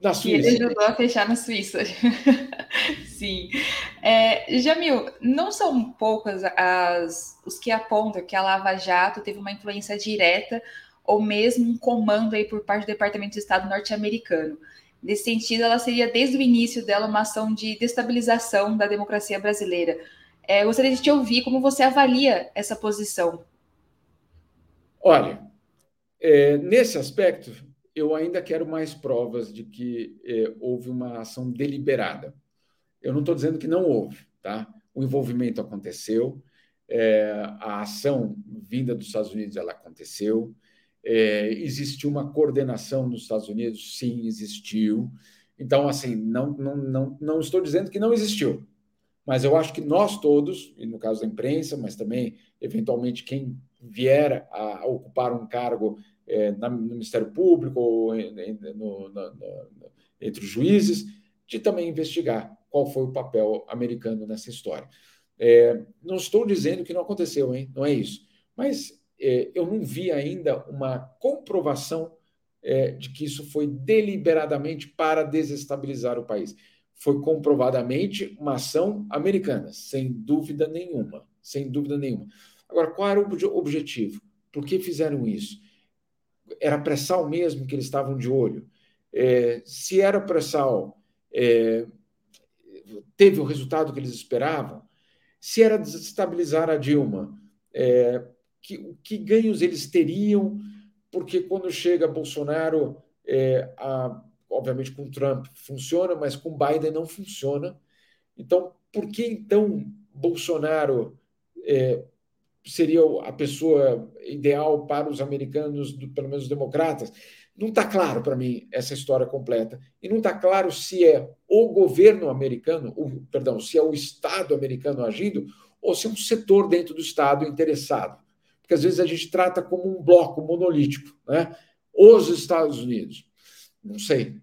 A: na Suíça. E ele ajudou a fechar na Suíça. Sim. É, Jamil, não são poucas as, os que apontam que a Lava Jato teve uma influência direta ou mesmo um comando aí por parte do Departamento de Estado norte-americano. Nesse sentido, ela seria desde o início dela uma ação de destabilização da democracia brasileira. É, gostaria de te ouvir como você avalia essa posição.
B: Olha, é, nesse aspecto, eu ainda quero mais provas de que é, houve uma ação deliberada. Eu não estou dizendo que não houve, tá? O envolvimento aconteceu, é, a ação vinda dos Estados Unidos ela aconteceu, é, existiu uma coordenação nos Estados Unidos, sim, existiu. Então, assim, não, não, não, não estou dizendo que não existiu, mas eu acho que nós todos, e no caso da imprensa, mas também, eventualmente, quem vier a ocupar um cargo é, no Ministério Público, ou no, no, no, entre os juízes, de também investigar qual foi o papel americano nessa história. É, não estou dizendo que não aconteceu, hein? não é isso. Mas eu não vi ainda uma comprovação é, de que isso foi deliberadamente para desestabilizar o país. Foi comprovadamente uma ação americana, sem dúvida nenhuma. Sem dúvida nenhuma. Agora, qual era o objetivo? Por que fizeram isso? Era pré-sal mesmo que eles estavam de olho? É, se era pré-sal, é, teve o resultado que eles esperavam? Se era desestabilizar a Dilma, é, que, que ganhos eles teriam? Porque quando chega Bolsonaro, é, a, obviamente com Trump funciona, mas com Biden não funciona. Então, por que então Bolsonaro é, seria a pessoa ideal para os americanos, pelo menos os democratas? Não está claro para mim essa história completa. E não está claro se é o governo americano, o, perdão, se é o Estado americano agindo ou se é um setor dentro do Estado interessado. Porque às vezes a gente trata como um bloco monolítico, né? Os Estados Unidos. Não sei.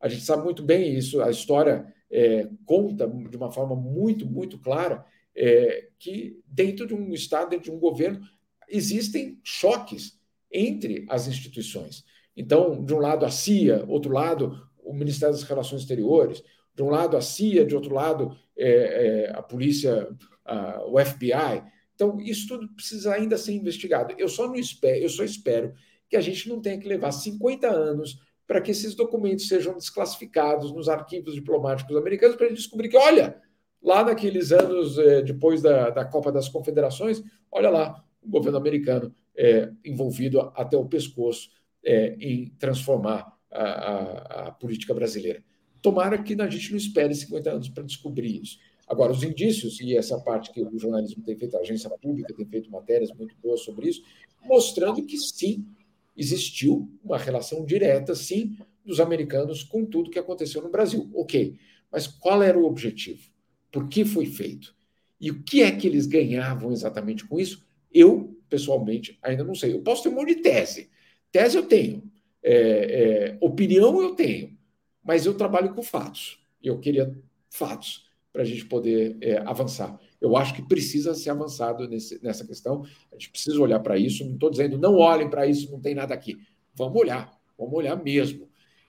B: A gente sabe muito bem isso, a história é, conta de uma forma muito, muito clara é, que dentro de um Estado, dentro de um governo, existem choques entre as instituições. Então, de um lado a CIA, outro lado o Ministério das Relações Exteriores, de um lado a CIA, de outro lado é, é, a polícia, a, o FBI. Então, isso tudo precisa ainda ser investigado. Eu só não espero, eu só espero que a gente não tenha que levar 50 anos para que esses documentos sejam desclassificados nos arquivos diplomáticos americanos para descobrir que, olha, lá naqueles anos é, depois da, da Copa das Confederações, olha lá, o governo americano é, envolvido até o pescoço é, em transformar a, a, a, política brasileira. Tomara que a gente não espere 50 anos para descobrir isso. Agora, os indícios, e essa parte que o jornalismo tem feito, a agência pública tem feito matérias muito boas sobre isso, mostrando que sim, existiu uma relação direta, sim, dos americanos com tudo que aconteceu no Brasil. Ok, mas qual era o objetivo? Por que foi feito? E o que é que eles ganhavam exatamente com isso? Eu, pessoalmente, ainda não sei. Eu posso ter um monte de tese, Tese eu tenho, é, é, opinião eu tenho, mas eu trabalho com fatos. Eu queria fatos para a gente poder é, avançar. Eu acho que precisa ser avançado nesse, nessa questão. A gente precisa olhar para isso. Não estou dizendo não olhem para isso, não tem nada aqui. Vamos olhar, vamos olhar mesmo.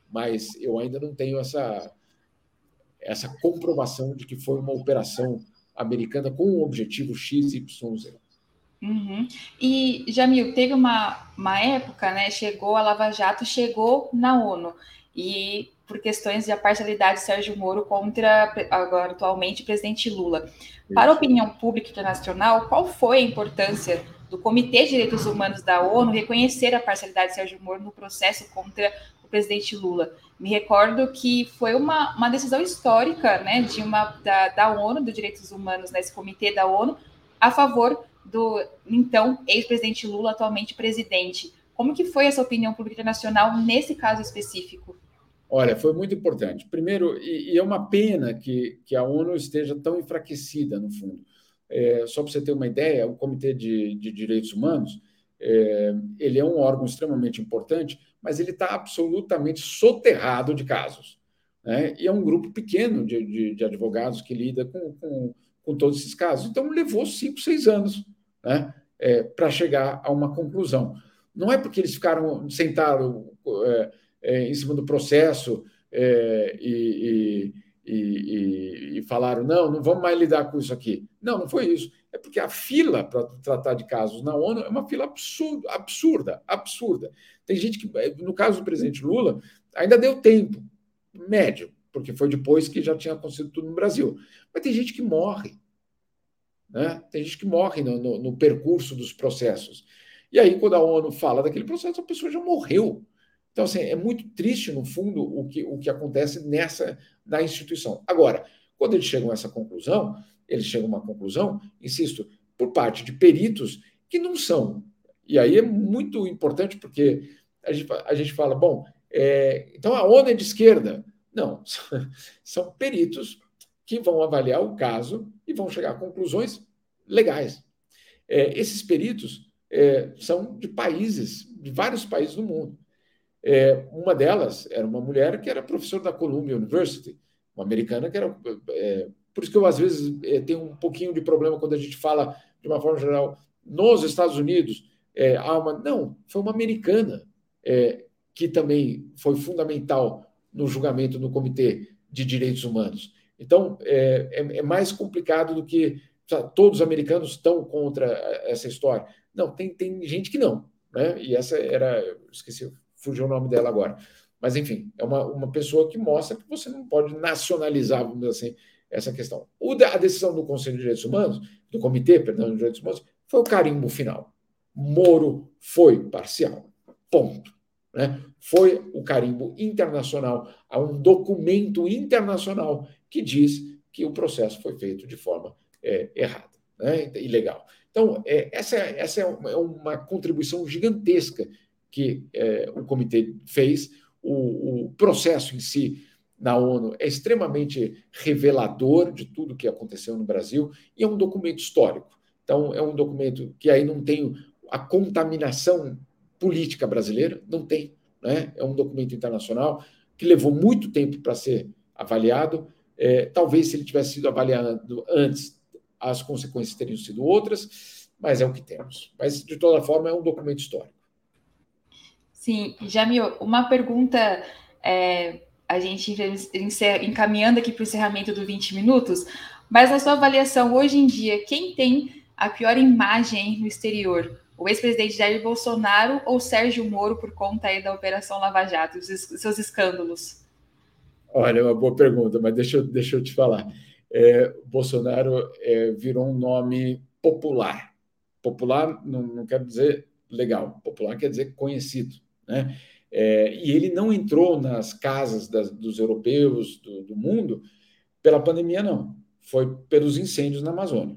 B: Mas eu ainda não tenho essa, essa comprovação de que foi uma operação americana com um objetivo X, Y, Z.
A: Uhum. E, Jamil, teve uma, uma época, né? Chegou a Lava Jato, chegou na ONU. E por questões de parcialidade Sérgio Moro contra, agora atualmente, o presidente Lula. Para a opinião pública internacional, qual foi a importância do Comitê de Direitos Humanos da ONU reconhecer a parcialidade Sérgio Moro no processo contra o presidente Lula? Me recordo que foi uma, uma decisão histórica né, de uma, da, da ONU, dos Direitos Humanos, nesse comitê da ONU, a favor do então ex-presidente Lula, atualmente presidente. Como que foi essa opinião pública internacional nesse caso específico?
B: Olha, foi muito importante. Primeiro, e, e é uma pena que, que a ONU esteja tão enfraquecida, no fundo. É, só para você ter uma ideia, o Comitê de, de Direitos Humanos, é, ele é um órgão extremamente importante, mas ele está absolutamente soterrado de casos. Né? E é um grupo pequeno de, de, de advogados que lida com, com, com todos esses casos. Então, levou cinco, seis anos né, é, para chegar a uma conclusão. Não é porque eles ficaram sentados é, em cima do processo é, e, e, e, e, falaram, não, não vamos mais lidar com isso aqui. Não, não foi isso. É porque a fila para tratar de casos na ONU é uma fila absurda, absurda, absurda. Tem gente que, no caso do presidente Lula, ainda deu tempo, médio, porque foi depois que já tinha acontecido tudo no Brasil. Mas tem gente que morre. Né? Tem gente que morre no, no, no, percurso dos processos. E aí, quando a ONU fala daquele processo, a pessoa já morreu. Então, assim, é muito triste, no fundo, o que, o que acontece nessa na instituição. Agora, quando eles chegam a essa conclusão, eles chegam a uma conclusão, insisto, por parte de peritos que não são. E aí é muito importante, porque a gente, a gente fala, bom, é, então a ONU é de esquerda. Não, são peritos que vão avaliar o caso e vão chegar a conclusões legais. É, esses peritos, é, são de países, de vários países do mundo. É, uma delas era uma mulher que era professora da Columbia University, uma americana que era. É, por isso que eu, às vezes, é, tenho um pouquinho de problema quando a gente fala, de uma forma geral, nos Estados Unidos, é, há uma. Não, foi uma americana é, que também foi fundamental no julgamento no Comitê de Direitos Humanos. Então, é, é, é mais complicado do que todos os americanos estão contra essa história. Não, tem, tem gente que não. Né? E essa era. Esqueci, fugiu o nome dela agora. Mas, enfim, é uma, uma pessoa que mostra que você não pode nacionalizar, vamos dizer assim, essa questão. O, a decisão do Conselho de Direitos Humanos, do Comitê, perdão, de Direitos Humanos, foi o carimbo final. Moro foi parcial. Ponto. Né? Foi o carimbo internacional, há um documento internacional que diz que o processo foi feito de forma é, errada, né? ilegal. Então, é, essa, essa é uma, é uma contribuição gigantesca que é, o comitê fez. O, o, processo em si na ONU é extremamente revelador de tudo que aconteceu no Brasil e é um documento histórico. Então, é um documento que aí não tem a contaminação política brasileira, não tem. Né? É um documento internacional que levou muito tempo para ser avaliado. É, talvez, se ele tivesse sido avaliado antes, as consequências teriam sido outras, mas é o que temos. Mas, de toda forma, é um documento histórico.
A: Sim, Jamil, uma pergunta, é, a gente encaminhando aqui para o encerramento do 20 minutos, mas na sua avaliação, hoje em dia, quem tem a pior imagem no exterior? o ex-presidente Jair Bolsonaro ou Sérgio Moro por conta aí da Operação Lava Jato, os seus escândalos?
B: Olha, é uma boa pergunta, mas deixa eu, deixa eu te falar. É, Bolsonaro é, virou um nome popular. Popular não, não quer dizer legal, popular quer dizer conhecido. Né? É, e ele não entrou nas casas das, dos europeus, do, do, mundo, pela pandemia, não. Foi pelos incêndios na Amazônia.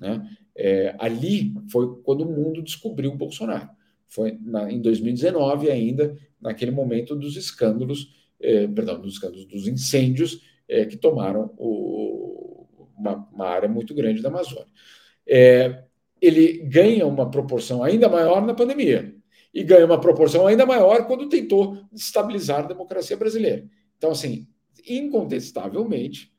B: Né? É, ali foi quando o mundo descobriu o Bolsonaro. Foi na, em 2019 ainda, naquele momento dos escândalos, é, perdão, dos escândalos, dos incêndios é, que tomaram o, uma, uma, área muito grande da Amazônia. É, ele ganha uma proporção ainda maior na pandemia e ganha uma proporção ainda maior quando tentou estabilizar a democracia brasileira. Então, assim, incontestavelmente,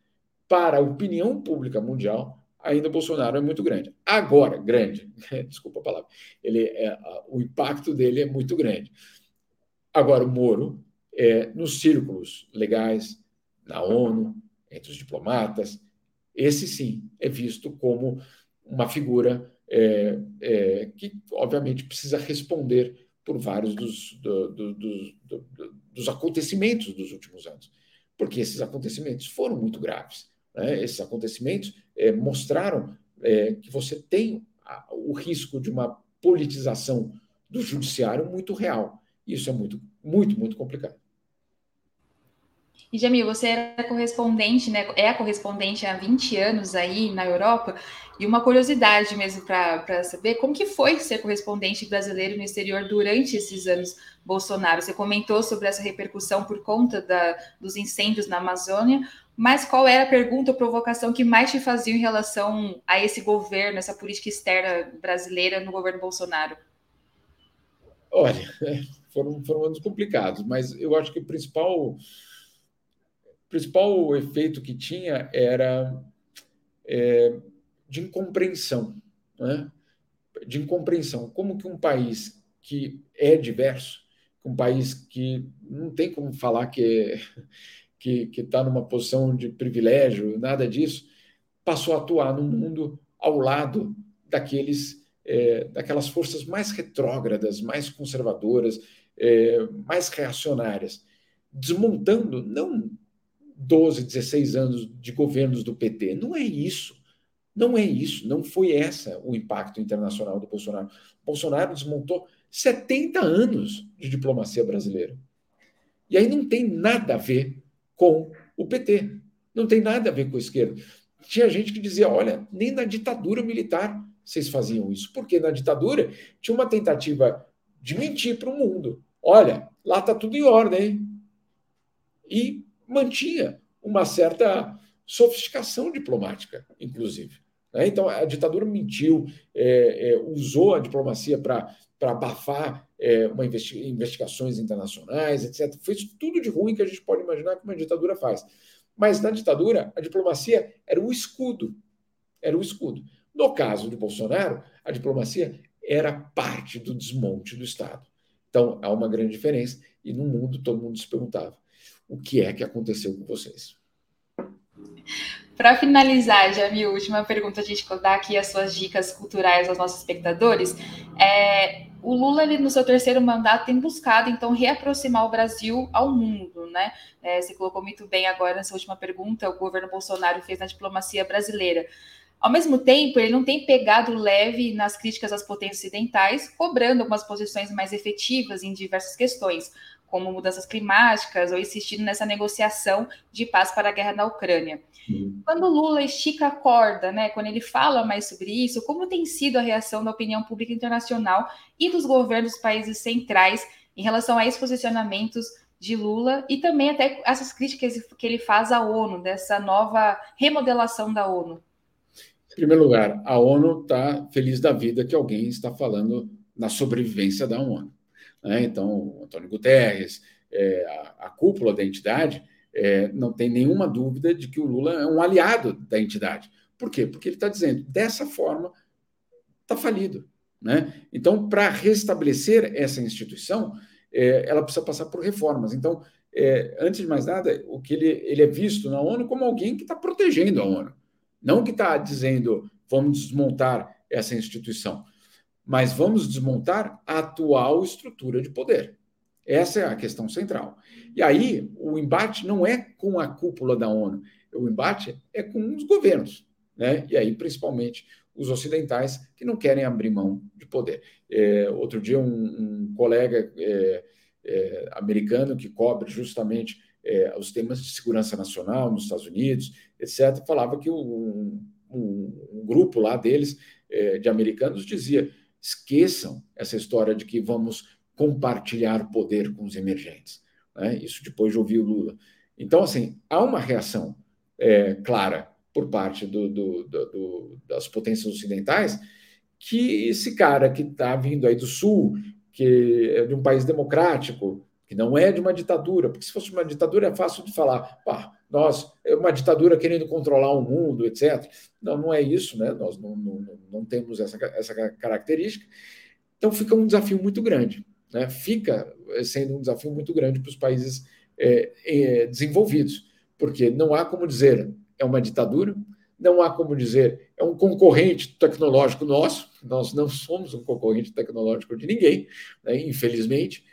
B: para a opinião pública mundial, ainda o Bolsonaro é muito grande. Agora, grande, desculpa a palavra, ele é, o impacto dele é muito grande. Agora, o Moro, é, nos círculos legais, na ONU, entre os diplomatas, esse sim é visto como uma figura é, é, que, obviamente, precisa responder por vários dos, do, do, do, dos acontecimentos dos últimos anos, porque esses acontecimentos foram muito graves. Né? Esses acontecimentos é, mostraram é, que você tem o risco de uma politização do judiciário muito real. Isso é muito, muito, muito complicado.
A: E Jamil, você era correspondente, né? É correspondente há 20 anos aí na Europa, e uma curiosidade mesmo para saber como que foi ser correspondente brasileiro no exterior durante esses anos Bolsonaro. Você comentou sobre essa repercussão por conta da, dos incêndios na Amazônia, mas qual era a pergunta ou provocação que mais te fazia em relação a esse governo, essa política externa brasileira no governo Bolsonaro?
B: Olha, foram, foram anos complicados, mas eu acho que o principal, principal efeito que tinha era é, de incompreensão, né? de incompreensão. Como que um país que é diverso, um país que não tem como falar que que está numa posição de privilégio, nada disso, passou a atuar no mundo ao lado daqueles, é, daquelas forças mais retrógradas, mais conservadoras, é, mais reacionárias, desmontando não 12, 16 anos de governos do PT. Não é isso. Não é isso. Não foi essa o impacto internacional do Bolsonaro. Bolsonaro desmontou 70 anos de diplomacia brasileira. E aí não tem nada a ver com o PT. Não tem nada a ver com a esquerda. Tinha gente que dizia: olha, nem na ditadura militar vocês faziam isso. Porque na ditadura tinha uma tentativa de mentir para o mundo. Olha, lá está tudo em ordem. E mantinha uma certa sofisticação diplomática, inclusive. Né? Então, a ditadura mentiu, é, é, usou a diplomacia para abafar é, uma investi investigações internacionais, etc. Fez tudo de ruim que a gente pode imaginar que uma ditadura faz. Mas na ditadura, a diplomacia era o escudo. Era o escudo. No caso de Bolsonaro, a diplomacia era parte do desmonte do Estado. Então, há uma grande diferença. E no mundo, todo mundo se perguntava: o que é que aconteceu com vocês?
A: Para finalizar, já minha última pergunta, a gente dar aqui as suas dicas culturais aos nossos espectadores. É, o Lula, ele, no seu terceiro mandato, tem buscado, então, reaproximar o Brasil ao mundo, né? É, você colocou muito bem agora nessa última pergunta, o governo Bolsonaro fez na diplomacia brasileira. Ao mesmo tempo, ele não tem pegado leve nas críticas às potências ocidentais, cobrando algumas posições mais efetivas em diversas questões, como mudanças climáticas ou insistindo nessa negociação de paz para a guerra na Ucrânia. Uhum. Quando Lula estica a corda, né, quando ele fala mais sobre isso, como tem sido a reação da opinião pública internacional e dos governos dos países centrais em relação a esses posicionamentos de Lula e também até essas críticas que ele faz à ONU, dessa nova remodelação da ONU?
B: Em primeiro lugar, a ONU está feliz da vida que alguém está falando na sobrevivência da ONU. Né? Então, Antônio Guterres, é, a, a, cúpula da entidade, é, não tem nenhuma dúvida de que o Lula é um aliado da entidade. Por quê? Porque ele está dizendo, dessa forma, está falido. Né? Então, para restabelecer essa instituição, é, ela precisa passar por reformas. Então, é, antes de mais nada, o que ele, ele é visto na ONU como alguém que está protegendo a ONU, não que está dizendo vamos desmontar essa instituição mas vamos desmontar a atual estrutura de poder. Essa é a questão central. E aí, o embate não é com a cúpula da ONU, o embate é com os governos, né? e aí, principalmente, os ocidentais que não querem abrir mão de poder. É, outro dia, um, um colega é, é, americano que cobre justamente é, os temas de segurança nacional nos Estados Unidos, etc., falava que um, um, um grupo lá deles, é, de americanos, dizia Esqueçam essa história de que vamos compartilhar poder com os emergentes. Né? Isso depois de ouvir o Lula. Então, assim, há uma reação é, clara por parte do, do, do, das potências ocidentais que esse cara que está vindo aí do Sul, que é de um país democrático, que não é de uma ditadura, porque se fosse uma ditadura é fácil de falar, pá, nós, é uma ditadura querendo controlar o mundo, etc. Não, não é isso, né? Nós não, não, não temos essa, essa característica. Então fica um desafio muito grande, né? Fica sendo um desafio muito grande para os países é, desenvolvidos, porque não há como dizer é uma ditadura, não há como dizer é um concorrente tecnológico nosso, nós não somos um concorrente tecnológico de ninguém, né? infelizmente,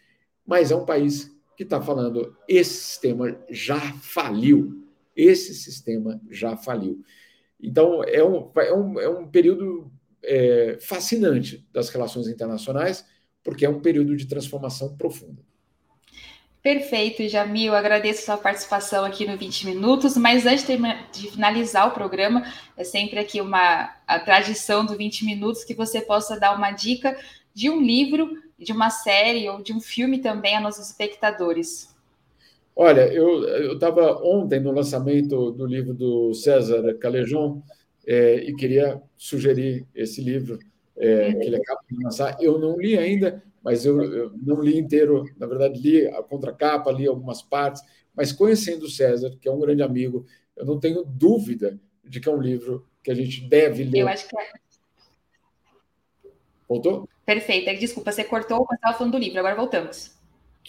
B: mas é um país que está falando: esse sistema já faliu. Esse sistema já faliu. Então, é um, é um, é um período é, fascinante das relações internacionais, porque é um período de transformação profunda.
A: Perfeito, Jamil. Agradeço sua participação aqui no 20 Minutos, mas antes de finalizar o programa, é sempre aqui uma a tradição do 20 Minutos que você possa dar uma dica de um livro de uma série ou de um filme também a nossos espectadores?
B: Olha, eu estava ontem no lançamento do livro do César Calejon é, e queria sugerir esse livro é, que ele acaba de lançar. Eu não li ainda, mas eu, eu, não li inteiro. Na verdade, li a contracapa, li algumas partes, mas conhecendo o César, que é um grande amigo, eu não tenho dúvida de que é um livro que a gente deve ler.
A: Eu acho que é.
B: Voltou?
A: Perfeito. Desculpa, você cortou, mas estava falando do livro, agora voltamos.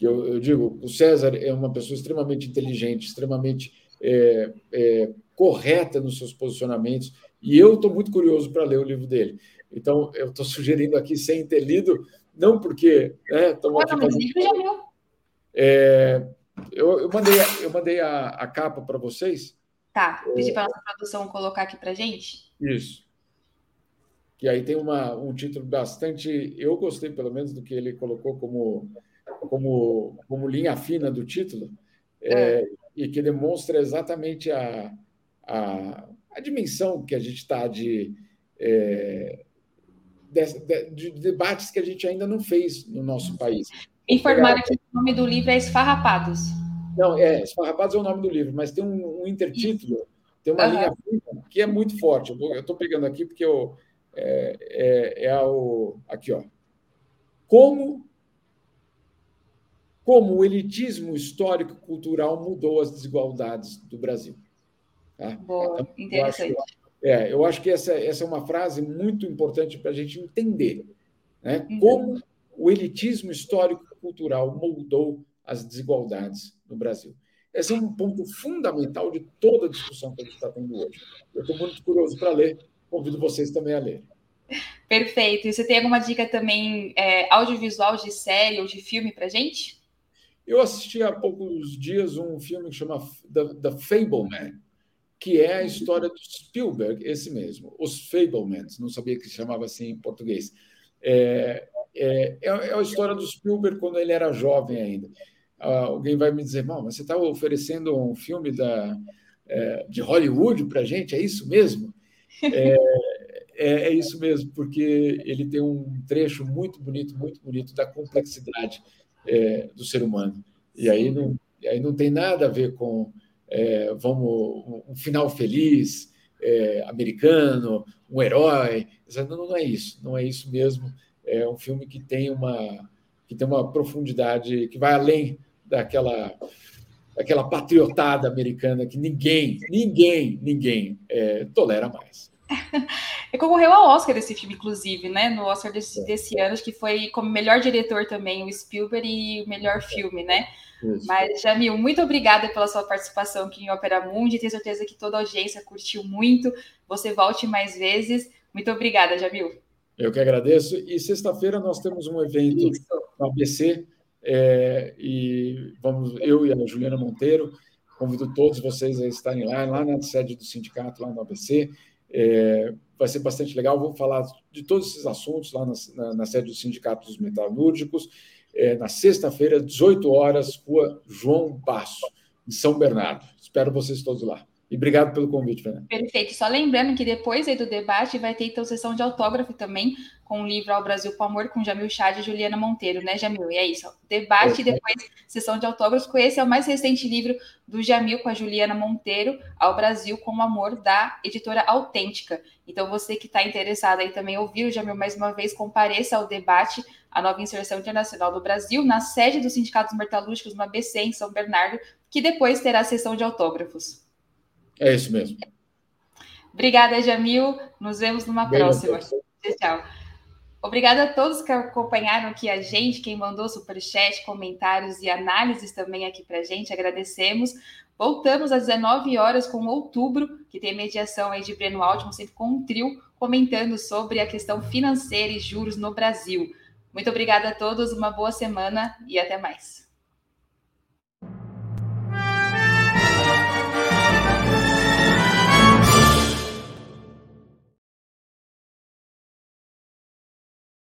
B: Eu, eu, digo, o César é uma pessoa extremamente inteligente, extremamente é, é, correta nos seus posicionamentos, e eu estou muito curioso para ler o livro dele. Então, eu estou sugerindo aqui sem ter lido, não porque. Né,
A: estamos aqui fazendo... livro já leu.
B: É, eu, eu, mandei, eu mandei a, a capa para vocês.
A: Tá, pedi para a nossa produção colocar aqui para gente.
B: Isso que aí tem uma, um título bastante. Eu gostei, pelo menos, do que ele colocou como, como, como linha fina do título, é. É, e que demonstra exatamente a, a, a dimensão que a gente está de, é, de, de, debates que a gente ainda não fez no nosso país.
A: Informaram que o nome do livro é Esfarrapados.
B: Não, é, Esfarrapados é o nome do livro, mas tem um, um intertítulo, tem uma uhum. linha fina que é muito forte. Eu estou pegando aqui porque eu, é, é, é o, aqui, ó. Como, como o elitismo histórico-cultural mudou as desigualdades do Brasil.
A: Tá? Boa, então, interessante.
B: Eu acho, é, eu acho que essa, essa é uma frase muito importante para a gente entender né? Uhum. como o elitismo histórico-cultural moldou as desigualdades no Brasil. Esse é um ponto fundamental de toda a discussão que a gente está tendo hoje. Eu estou muito curioso para ler, convido vocês também a ler.
A: Perfeito. E você tem alguma dica também é, audiovisual de série ou de filme para gente?
B: Eu assisti há poucos dias um filme que chama The, The Fableman, que é a história do Spielberg, esse mesmo, Os Fablemans, não sabia que se chamava assim em português. É, é, é, a história do Spielberg quando ele era jovem ainda. Ah, alguém vai me dizer, mas você está oferecendo um filme da, é, de Hollywood para a gente? É isso mesmo? É, é, é, isso mesmo, porque ele tem um trecho muito bonito, muito bonito da complexidade é, do ser humano. E aí não, aí não tem nada a ver com é, vamos um final feliz, é, americano, um herói. Não, não é isso, não é isso mesmo. É um filme que tem uma que tem uma profundidade que vai além daquela daquela patriotada americana que ninguém, ninguém, ninguém é, tolera mais.
A: E concorreu ao Oscar esse filme, inclusive, né? No Oscar desse, é. desse ano, acho que foi como melhor diretor também, o Spielberg, e o melhor filme, né? Isso. Mas, Jamil, muito obrigada pela sua participação aqui em Opera Mundi. Tenho certeza que toda a audiência curtiu muito. Você volte mais vezes. Muito obrigada, Jamil.
B: Eu que agradeço. E sexta-feira nós temos um evento Isso. no ABC. É, e vamos, eu e a Juliana Monteiro, convido todos vocês a estarem lá, lá na sede do sindicato, lá no ABC. É, vai ser bastante legal. Vou falar de todos esses assuntos lá na, na, na sede do Sindicato dos Metalúrgicos, é, na sexta-feira, 18 horas, Rua João Basso, em São Bernardo. Espero vocês todos lá. E obrigado pelo convite, Fernanda.
A: Perfeito. Só lembrando que depois aí do debate vai ter então sessão de autógrafo também com o livro Ao Brasil com Amor, com Jamil Chad e Juliana Monteiro, né, Jamil? E é isso. Debate é. e depois sessão de autógrafos. Esse é o mais recente livro do Jamil com a Juliana Monteiro, Ao Brasil com Amor, da editora Autêntica. Então, você que está interessado aí também ouvir o Jamil mais uma vez, compareça ao debate, a nova inserção internacional do Brasil, na sede dos Sindicatos Metalúrgicos no ABC, em São Bernardo, que depois terá sessão de autógrafos.
B: É isso mesmo.
A: Obrigada, Jamil. Nos vemos numa Bem, próxima. Tchau. Obrigada a todos que acompanharam aqui a gente, quem mandou superchat, comentários e análises também aqui para a gente, agradecemos. Voltamos às 19 horas com outubro, que tem mediação aí de Breno Altman, sempre com um trio, comentando sobre a questão financeira e juros no Brasil. Muito obrigada a todos, uma boa semana e até mais.